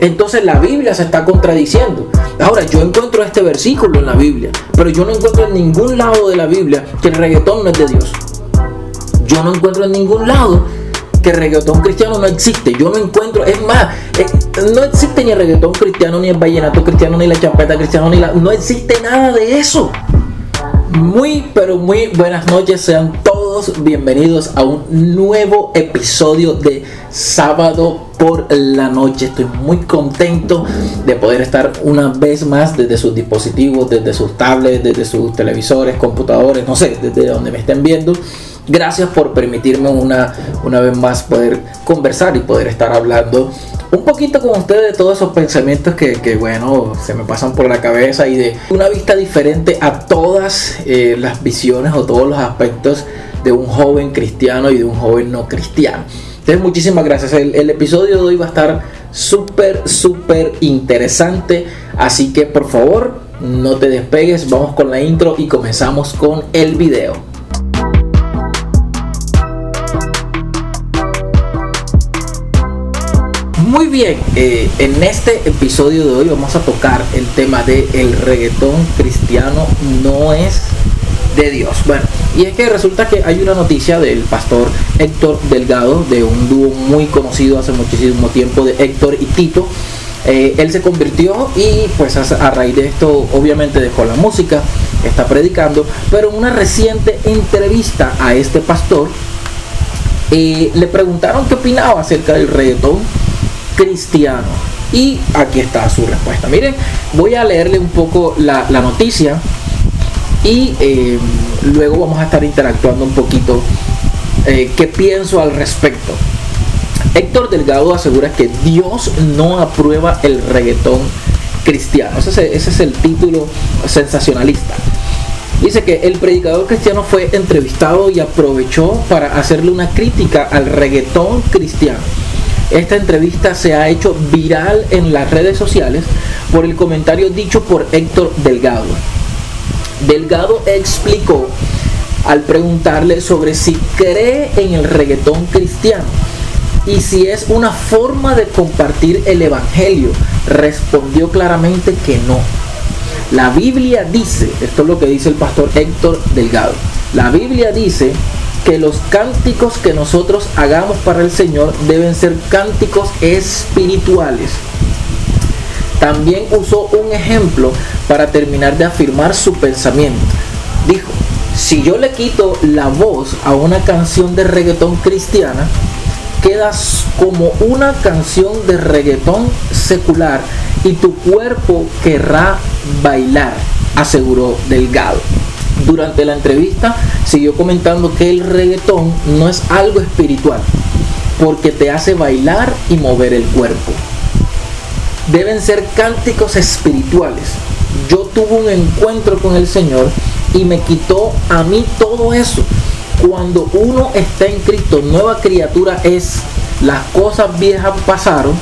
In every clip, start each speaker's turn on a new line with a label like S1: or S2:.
S1: entonces la Biblia se está contradiciendo. Ahora, yo encuentro este versículo en la Biblia, pero yo no encuentro en ningún lado de la Biblia que el reggaetón no es de Dios. Yo no encuentro en ningún lado que el reggaetón cristiano no existe. Yo no encuentro, es más, eh, no existe ni el reggaetón cristiano, ni el vallenato cristiano, ni la champeta cristiana, ni la. No existe nada de eso. Muy, pero muy buenas noches, sean todos bienvenidos a un nuevo episodio de Sábado por la Noche. Estoy muy contento de poder estar una vez más desde sus dispositivos, desde sus tablets, desde sus televisores, computadores, no sé, desde donde me estén viendo. Gracias por permitirme una, una vez más poder conversar y poder estar hablando un poquito con ustedes de todos esos pensamientos que, que, bueno, se me pasan por la cabeza y de una vista diferente a todas eh, las visiones o todos los aspectos de un joven cristiano y de un joven no cristiano. Entonces, muchísimas gracias. El, el episodio de hoy va a estar súper, súper interesante. Así que, por favor, no te despegues. Vamos con la intro y comenzamos con el video. Muy bien, eh, en este episodio de hoy vamos a tocar el tema de el reggaetón cristiano no es de Dios. Bueno, y es que resulta que hay una noticia del pastor Héctor Delgado, de un dúo muy conocido hace muchísimo tiempo de Héctor y Tito. Eh, él se convirtió y pues a, raíz de esto obviamente dejó la música, está predicando, pero en una reciente entrevista a este pastor eh, le preguntaron qué opinaba acerca del reggaetón cristiano. Y aquí está su respuesta. Miren, voy a leerle un poco la, noticia y eh, luego vamos a estar interactuando un poquito eh, qué pienso al respecto. Héctor Delgado asegura que Dios no aprueba el reggaetón cristiano. Ese ese es el título sensacionalista. Dice que el predicador cristiano fue entrevistado y aprovechó para hacerle una crítica al reggaetón cristiano esta entrevista se ha hecho viral en las redes sociales por el comentario dicho por Héctor Delgado. Delgado explicó al preguntarle sobre si cree en el reggaetón cristiano y si es una forma de compartir el Evangelio. Respondió claramente que no. La Biblia dice, esto es lo que dice el pastor Héctor Delgado, la Biblia dice que los cánticos que nosotros hagamos para el Señor deben ser cánticos espirituales. También usó un ejemplo para terminar de afirmar su pensamiento. Dijo, si yo le quito la voz a una canción de reggaetón cristiana, quedas como una canción de reggaetón secular y tu cuerpo querrá bailar, aseguró Delgado durante la entrevista siguió comentando que el reggaetón no es algo espiritual, porque te hace bailar y mover el cuerpo. Deben ser cánticos espirituales. Yo tuve un encuentro con el Señor y me quitó a mí todo eso. Cuando uno está en Cristo, nueva criatura es, las cosas viejas pasaron,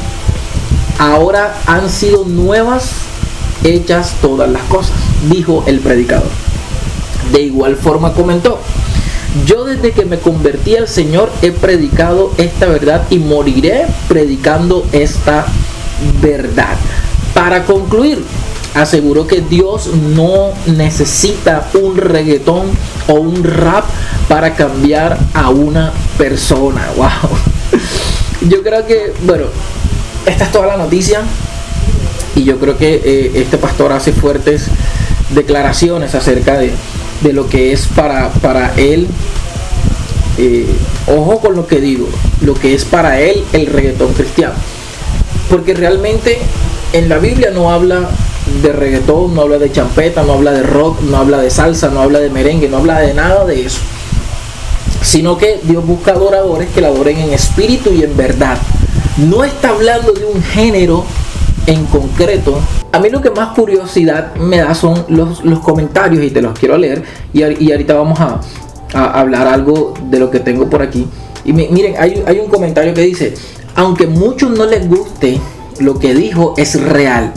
S1: ahora han sido nuevas, hechas todas las cosas, dijo el predicador. De igual forma comentó, yo desde que me convertí al Señor he predicado esta verdad y moriré predicando esta verdad. Para concluir, aseguró que Dios no necesita un reggaetón o un rap para cambiar a una persona. Wow. Yo creo que, bueno, esta es toda la noticia. Y yo creo que eh, este pastor hace fuertes declaraciones acerca de, de lo que es para, para él, eh, ojo con lo que digo, lo que es para él el reggaetón cristiano. Porque realmente en la Biblia no habla de reggaetón, no habla de champeta, no habla de rock, no habla de salsa, no habla de merengue, no habla de nada de eso. Sino que Dios busca adoradores que la adoren en espíritu y en verdad. No está hablando de un género en concreto, a mí lo que más curiosidad me da son los, comentarios y te los quiero leer y, ahorita vamos a, hablar algo de lo que tengo por aquí. Y miren, hay, hay un comentario que dice, aunque muchos no les guste lo que dijo, es real.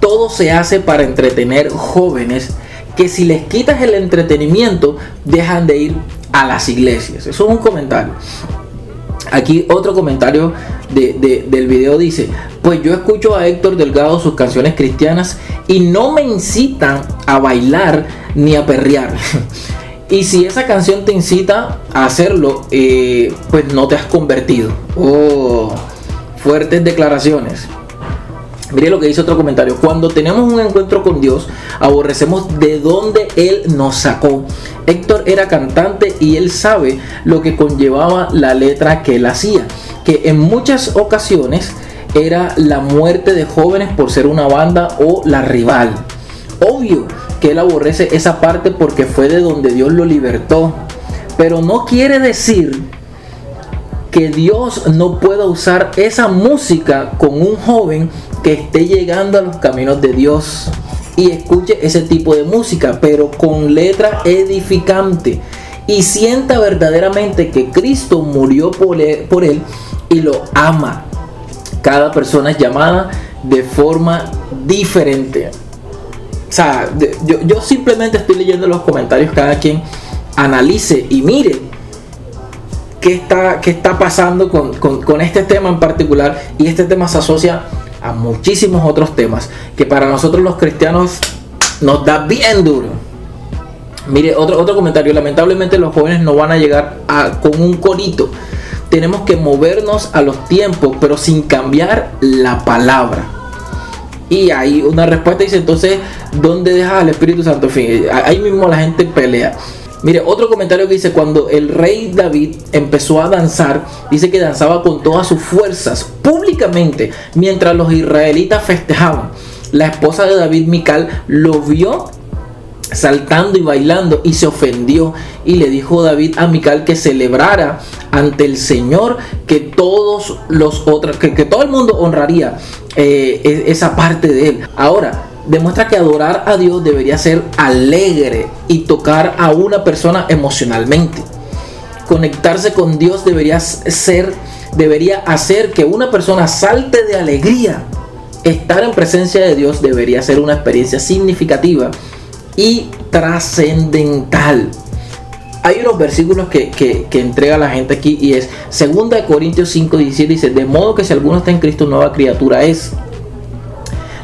S1: Todo se hace para entretener jóvenes que si les quitas el entretenimiento dejan de ir a las iglesias. Eso es un comentario. Aquí otro comentario del video dice, Pues yo escucho a Héctor Delgado sus canciones cristianas y no me incitan a bailar ni a perrear. y si esa canción te incita a hacerlo, eh, pues no te has convertido. Oh, fuertes declaraciones. Mire lo que dice otro comentario. Cuando tenemos un encuentro con Dios, aborrecemos de dónde Él nos sacó. Héctor era cantante y él sabe lo que conllevaba la letra que él hacía. Que en muchas ocasiones era la muerte de jóvenes por ser una banda o la rival. Obvio que él aborrece esa parte porque fue de donde Dios lo libertó. Pero no quiere decir que Dios no pueda usar esa música con un joven que esté llegando a los caminos de Dios y escuche ese tipo de música, pero con letra edificante y sienta verdaderamente que Cristo murió por él, por él y lo ama. Cada persona es llamada de forma diferente. O sea, yo, yo simplemente estoy leyendo los comentarios, cada quien analice y mire qué está, qué está pasando con, con, este tema en particular. Y este tema se asocia a muchísimos otros temas que para nosotros los cristianos nos da bien duro. Mire, otro, otro comentario. Lamentablemente los jóvenes no van a llegar a, con un corito. Tenemos que movernos a los tiempos, pero sin cambiar la palabra. Y hay una respuesta dice, entonces, ¿dónde deja al Espíritu Santo? ahí mismo la gente pelea. Mire, otro comentario que dice, cuando el rey David empezó a danzar, dice que danzaba con todas sus fuerzas, públicamente, mientras los israelitas festejaban. La esposa de David, Mical, lo vio saltando y bailando y se ofendió y le dijo David a Mical que celebrara ante el Señor que todos los otros que, todo el mundo honraría eh, e, esa parte de él ahora demuestra que adorar a Dios debería ser alegre y tocar a una persona emocionalmente. Conectarse con Dios debería ser, debería hacer que una persona salte de alegría. Estar en presencia de Dios debería ser una experiencia significativa y trascendental. Hay unos versículos que, que, entrega la gente aquí y es 2 Corintios 5, 17 dice, de modo que si alguno está en Cristo, nueva criatura es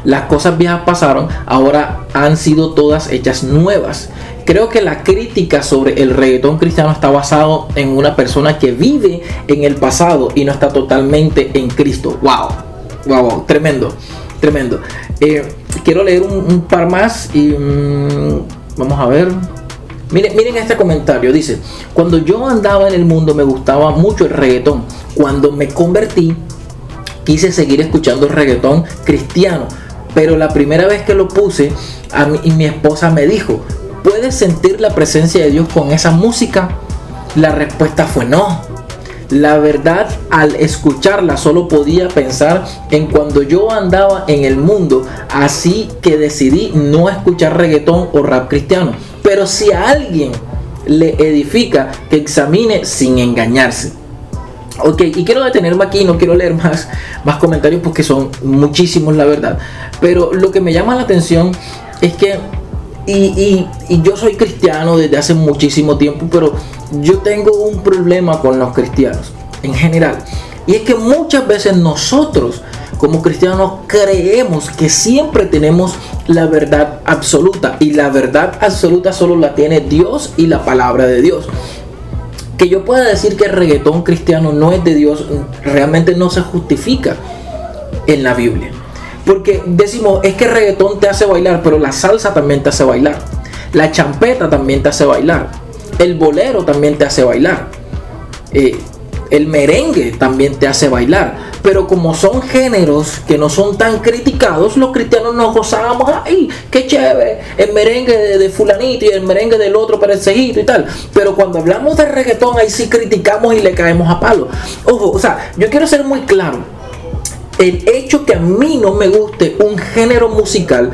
S1: las cosas viejas pasaron, ahora han sido todas hechas nuevas. Creo que la crítica sobre el reggaetón cristiano está basado en una persona que vive en el pasado y no está totalmente en Cristo. Wow, wow, tremendo, tremendo. Eh, quiero leer un, par más y mm, vamos a ver. Miren, miren este comentario, dice, cuando yo andaba en el mundo me gustaba mucho el reggaetón. Cuando me convertí, quise seguir escuchando el reggaetón cristiano pero la primera vez que lo puse, a mí, y mi esposa me dijo, ¿puedes sentir la presencia de Dios con esa música? La respuesta fue no. La verdad, al escucharla, solo podía pensar en cuando yo andaba en el mundo, así que decidí no escuchar reggaetón o rap cristiano. Pero si a alguien le edifica, que examine sin engañarse. Ok, y quiero detenerme aquí, no quiero leer más, más comentarios porque son muchísimos, la verdad. Pero lo que me llama la atención es que, y, yo soy cristiano desde hace muchísimo tiempo, pero yo tengo un problema con los cristianos en general. Y es que muchas veces nosotros como cristianos creemos que siempre tenemos la verdad absoluta. Y la verdad absoluta solo la tiene Dios y la palabra de Dios que yo pueda decir que el reggaetón cristiano no es de Dios, realmente no se justifica en la Biblia. Porque decimos, es que el reggaetón te hace bailar, pero la salsa también te hace bailar. La champeta también te hace bailar. El bolero también te hace bailar. Eh, el merengue también te hace bailar. Pero como son géneros que no son tan criticados, los cristianos nos gozábamos, ¡ay, qué chévere! El merengue de, fulanito y el merengue del otro perecejito y tal. Pero cuando hablamos de reggaetón, ahí sí criticamos y le caemos a palo. Ojo, o sea, yo quiero ser muy claro el hecho que a mí no me guste un género musical,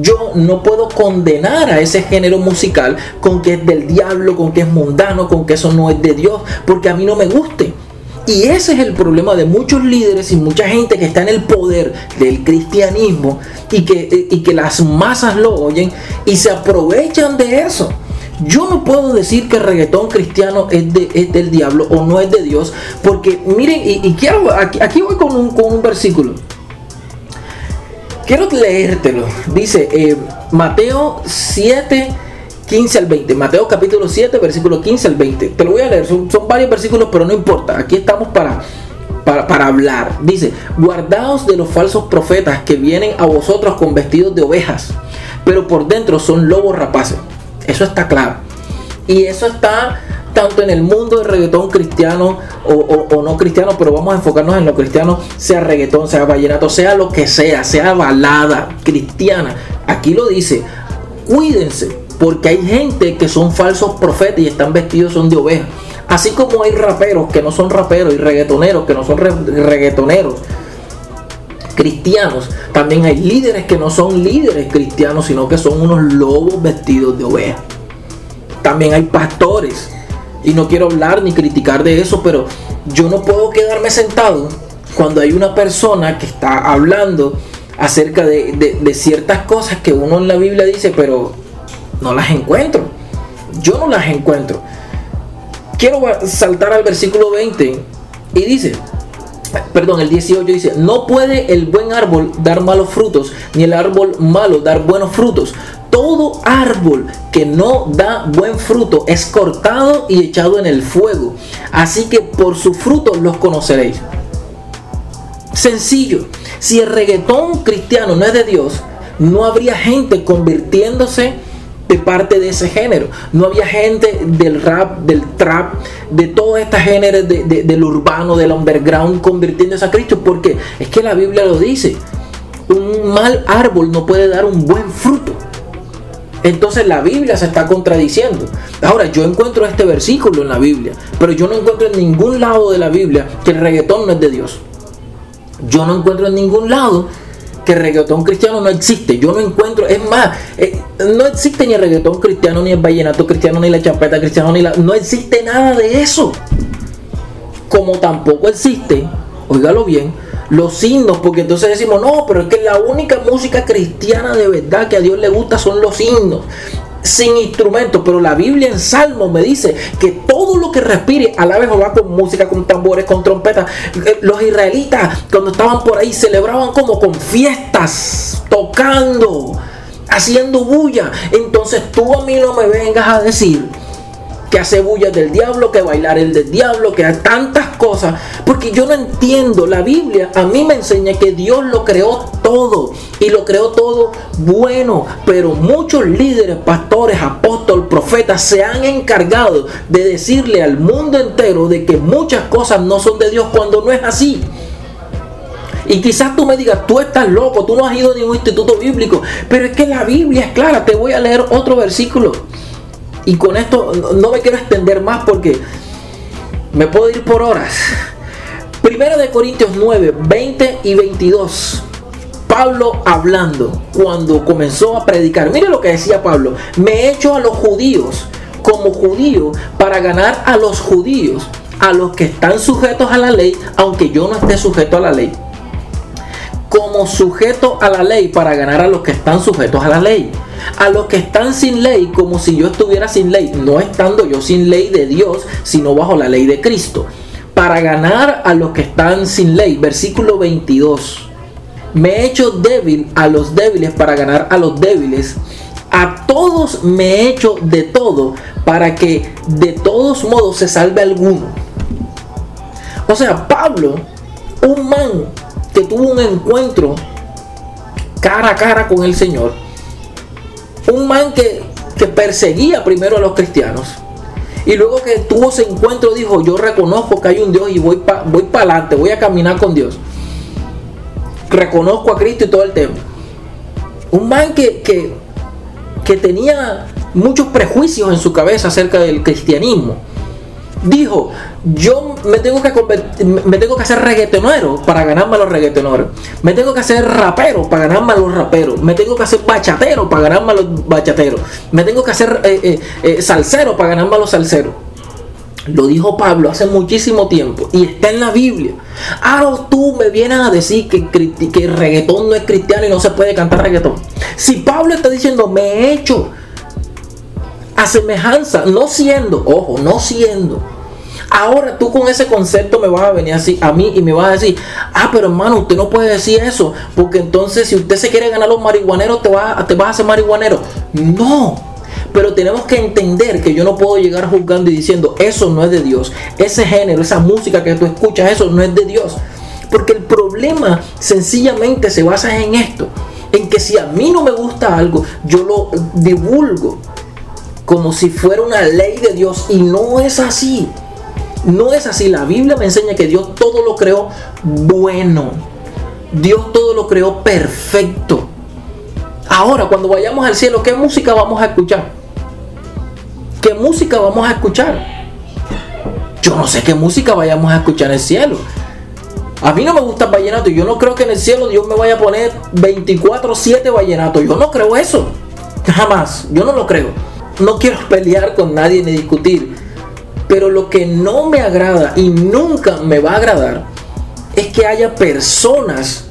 S1: yo no puedo condenar a ese género musical con que es del diablo, con que es mundano, con que eso no es de Dios, porque a mí no me guste. Y ese es el problema de muchos líderes y mucha gente que está en el poder del cristianismo y que, y que las masas lo oyen y se aprovechan de eso. Yo no puedo decir que el reggaetón cristiano es, de, del diablo o no es de Dios, porque miren, y, quiero, aquí, voy con un, con un versículo. Quiero leértelo. Dice eh, Mateo 7, 15 al 20. Mateo capítulo 7, versículo 15 al 20. Te lo voy a leer. Son, son varios versículos, pero no importa. Aquí estamos para, para, para, hablar. Dice, guardaos de los falsos profetas que vienen a vosotros con vestidos de ovejas, pero por dentro son lobos rapaces. Eso está claro. Y eso está tanto en el mundo del reggaetón cristiano o, no cristiano, pero vamos a enfocarnos en lo cristiano, sea reggaetón, sea vallenato, sea lo que sea, sea balada cristiana. Aquí lo dice, cuídense, porque hay gente que son falsos profetas y están vestidos son de ovejas. Así como hay raperos que no son raperos y reggaetoneros que no son reggaetoneros cristianos, también hay líderes que no son líderes cristianos, sino que son unos lobos vestidos de ovejas. También hay pastores y no quiero hablar ni criticar de eso, pero yo no puedo quedarme sentado cuando hay una persona que está hablando acerca de, ciertas cosas que uno en la Biblia dice, pero no las encuentro. Yo no las encuentro. Quiero saltar al versículo 20 y dice, perdón, el 18 dice, no puede el buen árbol dar malos frutos, ni el árbol malo dar buenos frutos todo árbol que no da buen fruto es cortado y echado en el fuego. Así que por su fruto los conoceréis. Sencillo. Si el reggaetón cristiano no es de Dios, no habría gente convirtiéndose de parte de ese género. No había gente del rap, del trap, de todas estas géneros del urbano, del underground convirtiéndose a Cristo. Porque es que la Biblia lo dice. Un mal árbol no puede dar un buen fruto. Entonces la Biblia se está contradiciendo. Ahora, yo encuentro este versículo en la Biblia, pero yo no encuentro en ningún lado de la Biblia que el reggaetón no es de Dios. Yo no encuentro en ningún lado que reggaetón cristiano no existe. Yo no encuentro, es más, eh, no existe ni el reggaetón cristiano, ni el vallenato cristiano, ni la champeta cristiana, ni la... No existe nada de eso. Como tampoco existe, óigalo bien, los himnos, porque entonces decimos, no, pero es que la única música cristiana de verdad que a Dios le gusta son los himnos sin instrumentos, pero la Biblia en Salmos me dice que todo lo que respire alabe Jehová con música, con tambores, con trompetas. Eh, los israelitas cuando estaban por ahí celebraban como con fiestas, tocando, haciendo bulla. Entonces tú a mí no me vengas a decir que hace bullas del diablo, que bailar el del diablo, que hay tantas cosas. Porque yo no entiendo. La Biblia a mí me enseña que Dios lo creó todo y lo creó todo bueno. Pero muchos líderes, pastores, apóstoles, profetas se han encargado de decirle al mundo entero de que muchas cosas no son de Dios cuando no es así. Y quizás tú me digas, tú estás loco, tú no has ido a ningún instituto bíblico. Pero es que la Biblia es clara. Te voy a leer otro versículo. Y con esto no me quiero extender más porque me puedo ir por horas. Primero de Corintios 9, 20 y 22. Pablo hablando cuando comenzó a predicar. Mire lo que decía Pablo. Me he hecho a los judíos como judío para ganar a los judíos, a los que están sujetos a la ley, aunque yo no esté sujeto a la ley. Como sujeto a la ley para ganar a los que están sujetos a la ley a los que están sin ley como si yo estuviera sin ley, no estando yo sin ley de Dios, sino bajo la ley de Cristo. Para ganar a los que están sin ley, versículo 22. Me he hecho débil a los débiles para ganar a los débiles. A todos me he hecho de todo para que de todos modos se salve alguno. O sea, Pablo, un man que tuvo un encuentro cara a cara con el Señor, un man que, perseguía primero a los cristianos. Y luego que tuvo ese encuentro dijo, yo reconozco que hay un Dios y voy para voy adelante, voy a caminar con Dios. Reconozco a Cristo y todo el tema. Un man que, que, que tenía muchos prejuicios en su cabeza acerca del cristianismo dijo, yo me tengo que me tengo que hacer reggaetonero para ganarme a los reggaetoneros. Me tengo que hacer rapero para ganarme a los raperos. Me tengo que hacer bachatero para ganarme a los bachateros. Me tengo que hacer eh, eh, eh, salsero para ganarme a los salseros. Lo dijo Pablo hace muchísimo tiempo y está en la Biblia. Ahora tú me vienes a decir que, que el reggaetón no es cristiano y no se puede cantar reggaetón. Si Pablo está diciendo, me he hecho a semejanza, no siendo, ojo, no siendo Ahora tú con ese concepto me vas a venir así a mí y me vas a decir, ah, pero hermano, usted no puede decir eso, porque entonces si usted se quiere ganar los marihuaneros, te, va, te vas a hacer marihuanero. No, pero tenemos que entender que yo no puedo llegar juzgando y diciendo, eso no es de Dios. Ese género, esa música que tú escuchas, eso no es de Dios. Porque el problema sencillamente se basa en esto, en que si a mí no me gusta algo, yo lo divulgo como si fuera una ley de Dios y no es así. No es así. La Biblia me enseña que Dios todo lo creó bueno. Dios todo lo creó perfecto. Ahora, cuando vayamos al cielo, ¿qué música vamos a escuchar? ¿Qué música vamos a escuchar? Yo no sé qué música vayamos a escuchar en el cielo. A mí no me gusta el vallenato. Yo no creo que en el cielo Dios me vaya a poner 24-7 vallenato. Yo no creo eso. Jamás. Yo no lo creo. No quiero pelear con nadie ni discutir. Pero lo que no me agrada y nunca me va a agradar es que haya personas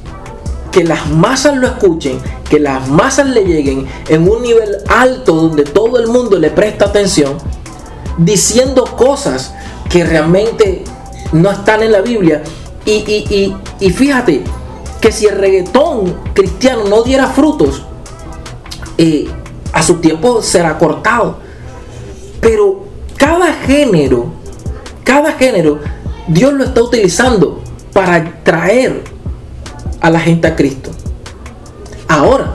S1: que las masas lo escuchen, que las masas le lleguen en un nivel alto donde todo el mundo le presta atención, diciendo cosas que realmente no están en la Biblia. Y, fíjate que si el reggaetón cristiano no diera frutos, eh, a su tiempo será cortado. Pero cada género, cada género, Dios lo está utilizando para traer a la gente a Cristo. Ahora,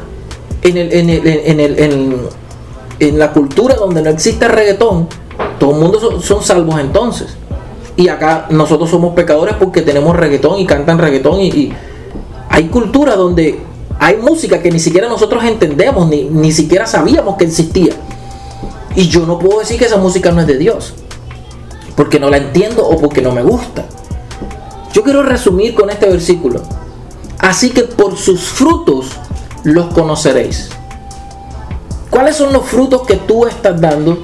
S1: en, el, en, en, la cultura donde no existe reggaetón, todo el mundo son, salvos entonces. Y acá nosotros somos pecadores porque tenemos reggaetón y cantan reggaetón y, hay cultura donde hay música que ni siquiera nosotros entendemos, ni, ni siquiera sabíamos que existía. Y yo no puedo decir que esa música no es de Dios, porque no la entiendo o porque no me gusta. Yo quiero resumir con este versículo. Así que por sus frutos los conoceréis. ¿Cuáles son los frutos que tú estás dando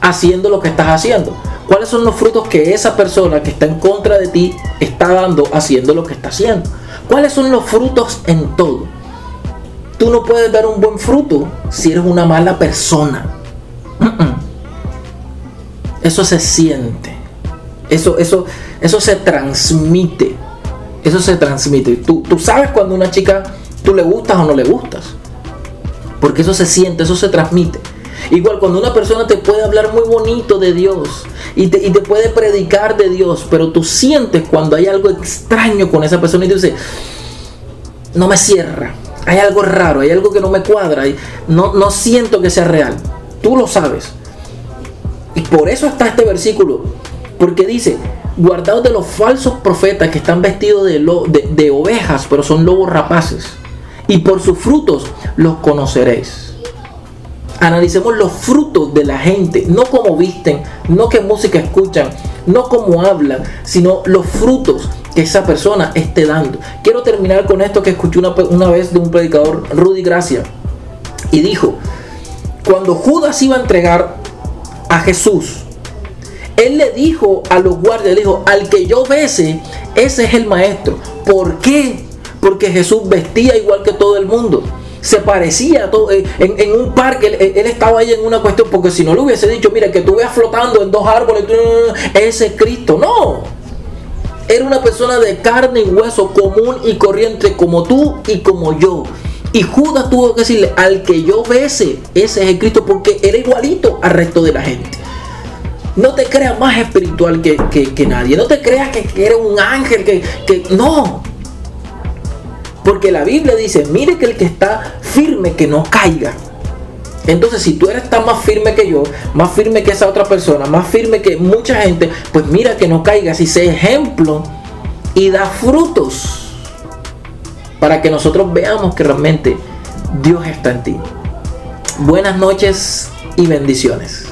S1: haciendo lo que estás haciendo? ¿Cuáles son los frutos que esa persona que está en contra de ti está dando haciendo lo que está haciendo? ¿Cuáles son los frutos en todo? Tú no puedes dar un buen fruto si eres una mala persona. Eso se siente. Eso, eso, eso se transmite. Eso se transmite. Tú, tú sabes cuando una chica tú le gustas o no le gustas. Porque eso se siente, eso se transmite. Igual cuando una persona te puede hablar muy bonito de Dios y te, puede predicar de Dios, pero tú sientes cuando hay algo extraño con esa persona y tú dices, no me cierra, hay algo raro, hay algo que no me cuadra, y no, no siento que sea real. Tú lo sabes. Y por eso está este versículo, porque dice, guardados de los falsos profetas que están vestidos de, de, ovejas, pero son lobos rapaces. Y por sus frutos los conoceréis. Analicemos los frutos de la gente, no como visten, no qué música escuchan, no cómo hablan, sino los frutos que esa persona esté dando. Quiero terminar con esto que escuché una, una vez de un predicador, Rudy Gracia, y dijo, cuando Judas iba a entregar a Jesús, él le dijo a los guardias, dijo, al que yo bese, ese es el maestro. ¿Por qué? Porque Jesús vestía igual que todo el mundo. Se parecía a todo. Eh, en, un parque, él, estaba ahí en una cuestión, porque si no le hubiese dicho, mira, que tú veas flotando en dos árboles, ese es Cristo. No. Era una persona de carne y hueso común y corriente como tú y como yo. Y Judas tuvo que decirle, al que yo bese, ese es el Cristo, porque era igualito al resto de la gente. No te creas más espiritual que, nadie. No te creas que, eres un ángel, que, que no. Porque la Biblia dice, mire que el que está firme, que no caiga. Entonces, si tú eres tan más firme que yo, más firme que esa otra persona, más firme que mucha gente, pues mira que no caigas y sé ejemplo y da frutos para que nosotros veamos que realmente Dios está en ti. Buenas noches y bendiciones.